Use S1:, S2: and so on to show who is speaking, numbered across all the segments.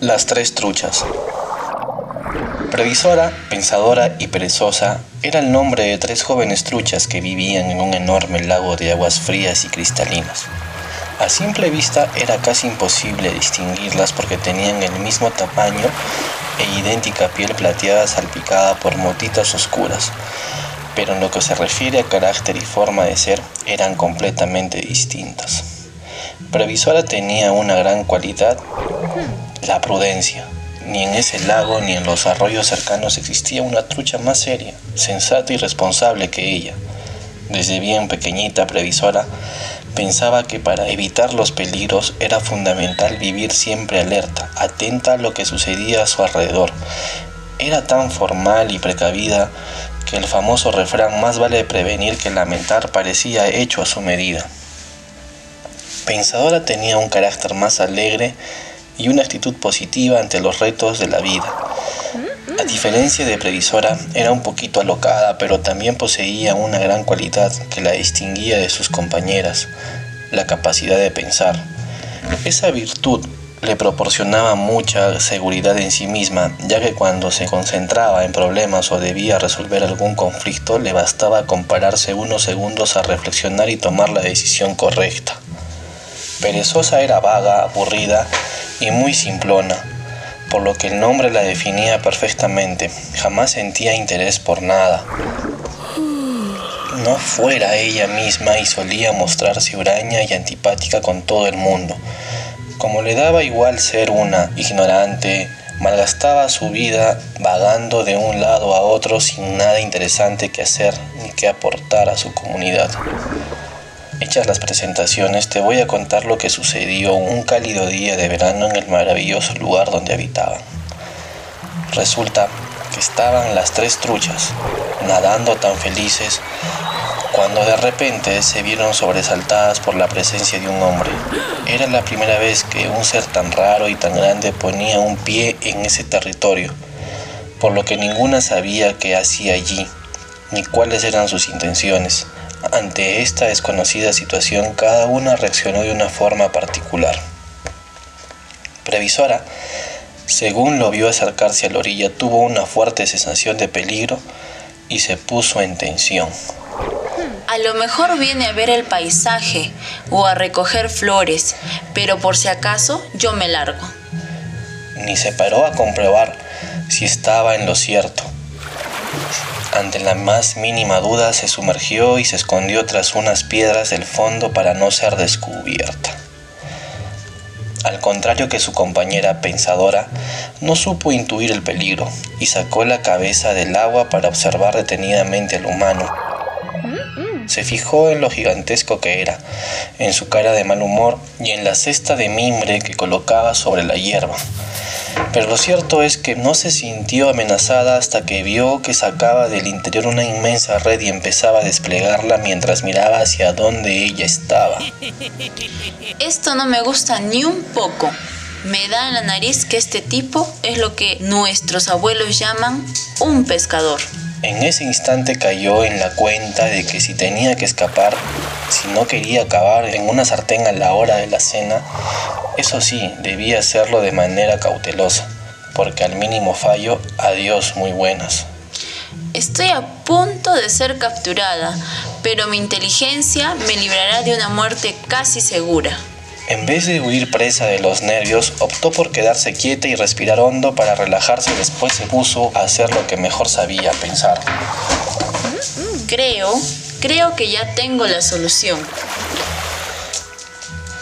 S1: Las tres truchas. Previsora, pensadora y perezosa era el nombre de tres jóvenes truchas que vivían en un enorme lago de aguas frías y cristalinas. A simple vista era casi imposible distinguirlas porque tenían el mismo tamaño e idéntica piel plateada salpicada por motitas oscuras, pero en lo que se refiere a carácter y forma de ser eran completamente distintas. Previsora tenía una gran cualidad, la prudencia. Ni en ese lago ni en los arroyos cercanos existía una trucha más seria, sensata y responsable que ella. Desde bien pequeñita Previsora pensaba que para evitar los peligros era fundamental vivir siempre alerta, atenta a lo que sucedía a su alrededor. Era tan formal y precavida que el famoso refrán más vale prevenir que lamentar parecía hecho a su medida. Pensadora tenía un carácter más alegre y una actitud positiva ante los retos de la vida. A diferencia de Previsora, era un poquito alocada, pero también poseía una gran cualidad que la distinguía de sus compañeras, la capacidad de pensar. Esa virtud le proporcionaba mucha seguridad en sí misma, ya que cuando se concentraba en problemas o debía resolver algún conflicto, le bastaba compararse unos segundos a reflexionar y tomar la decisión correcta. Perezosa era vaga, aburrida y muy simplona, por lo que el nombre la definía perfectamente. Jamás sentía interés por nada. No fuera ella misma y solía mostrarse huraña y antipática con todo el mundo. Como le daba igual ser una ignorante, malgastaba su vida vagando de un lado a otro sin nada interesante que hacer ni que aportar a su comunidad. Hechas las presentaciones, te voy a contar lo que sucedió un cálido día de verano en el maravilloso lugar donde habitaban. Resulta que estaban las tres truchas, nadando tan felices, cuando de repente se vieron sobresaltadas por la presencia de un hombre. Era la primera vez que un ser tan raro y tan grande ponía un pie en ese territorio, por lo que ninguna sabía qué hacía allí, ni cuáles eran sus intenciones. Ante esta desconocida situación, cada una reaccionó de una forma particular. Previsora, según lo vio acercarse a la orilla, tuvo una fuerte sensación de peligro y se puso en tensión.
S2: A lo mejor viene a ver el paisaje o a recoger flores, pero por si acaso yo me largo.
S1: Ni se paró a comprobar si estaba en lo cierto. Ante la más mínima duda se sumergió y se escondió tras unas piedras del fondo para no ser descubierta. Al contrario que su compañera pensadora, no supo intuir el peligro y sacó la cabeza del agua para observar detenidamente al humano. Se fijó en lo gigantesco que era, en su cara de mal humor y en la cesta de mimbre que colocaba sobre la hierba. Pero lo cierto es que no se sintió amenazada hasta que vio que sacaba del interior una inmensa red y empezaba a desplegarla mientras miraba hacia donde ella estaba.
S2: Esto no me gusta ni un poco. Me da en la nariz que este tipo es lo que nuestros abuelos llaman un pescador.
S1: En ese instante cayó en la cuenta de que si tenía que escapar, si no quería acabar en una sartén a la hora de la cena, eso sí, debía hacerlo de manera cautelosa, porque al mínimo fallo, adiós muy buenas.
S2: Estoy a punto de ser capturada, pero mi inteligencia me librará de una muerte casi segura.
S1: En vez de huir presa de los nervios, optó por quedarse quieta y respirar hondo para relajarse. Después se puso a hacer lo que mejor sabía pensar.
S2: Creo, creo que ya tengo la solución.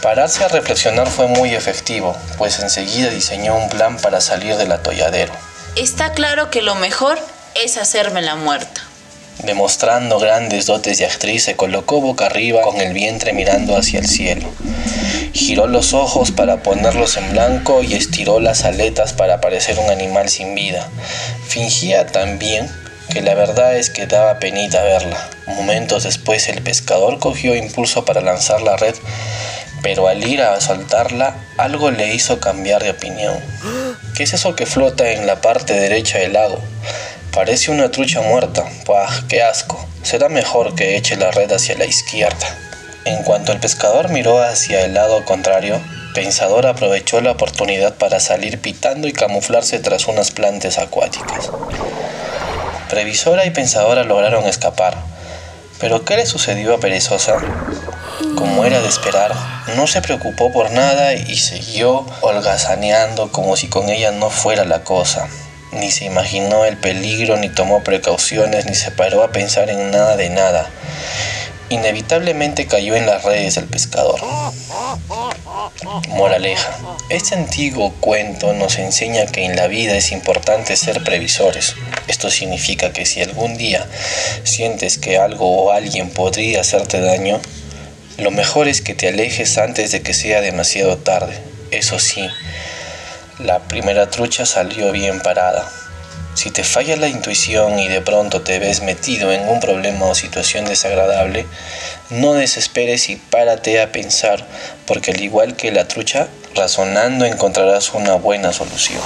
S1: Pararse a reflexionar fue muy efectivo, pues enseguida diseñó un plan para salir del atolladero.
S2: Está claro que lo mejor es hacerme la muerta.
S1: Demostrando grandes dotes de actriz, se colocó boca arriba con el vientre mirando hacia el cielo. Giró los ojos para ponerlos en blanco y estiró las aletas para parecer un animal sin vida. Fingía también que la verdad es que daba penita verla. Momentos después el pescador cogió impulso para lanzar la red pero al ir a soltarla, algo le hizo cambiar de opinión. ¿Qué es eso que flota en la parte derecha del lago? Parece una trucha muerta. ¡Pah, qué asco! Será mejor que eche la red hacia la izquierda. En cuanto el pescador miró hacia el lado contrario, Pensador aprovechó la oportunidad para salir pitando y camuflarse tras unas plantas acuáticas. Previsora y Pensadora lograron escapar, pero ¿qué le sucedió a Perezosa? Como era de esperar, no se preocupó por nada y siguió holgazaneando como si con ella no fuera la cosa. Ni se imaginó el peligro, ni tomó precauciones, ni se paró a pensar en nada de nada. Inevitablemente cayó en las redes del pescador. Moraleja. Este antiguo cuento nos enseña que en la vida es importante ser previsores. Esto significa que si algún día sientes que algo o alguien podría hacerte daño, lo mejor es que te alejes antes de que sea demasiado tarde. Eso sí, la primera trucha salió bien parada. Si te falla la intuición y de pronto te ves metido en un problema o situación desagradable, no desesperes y párate a pensar, porque al igual que la trucha, razonando encontrarás una buena solución.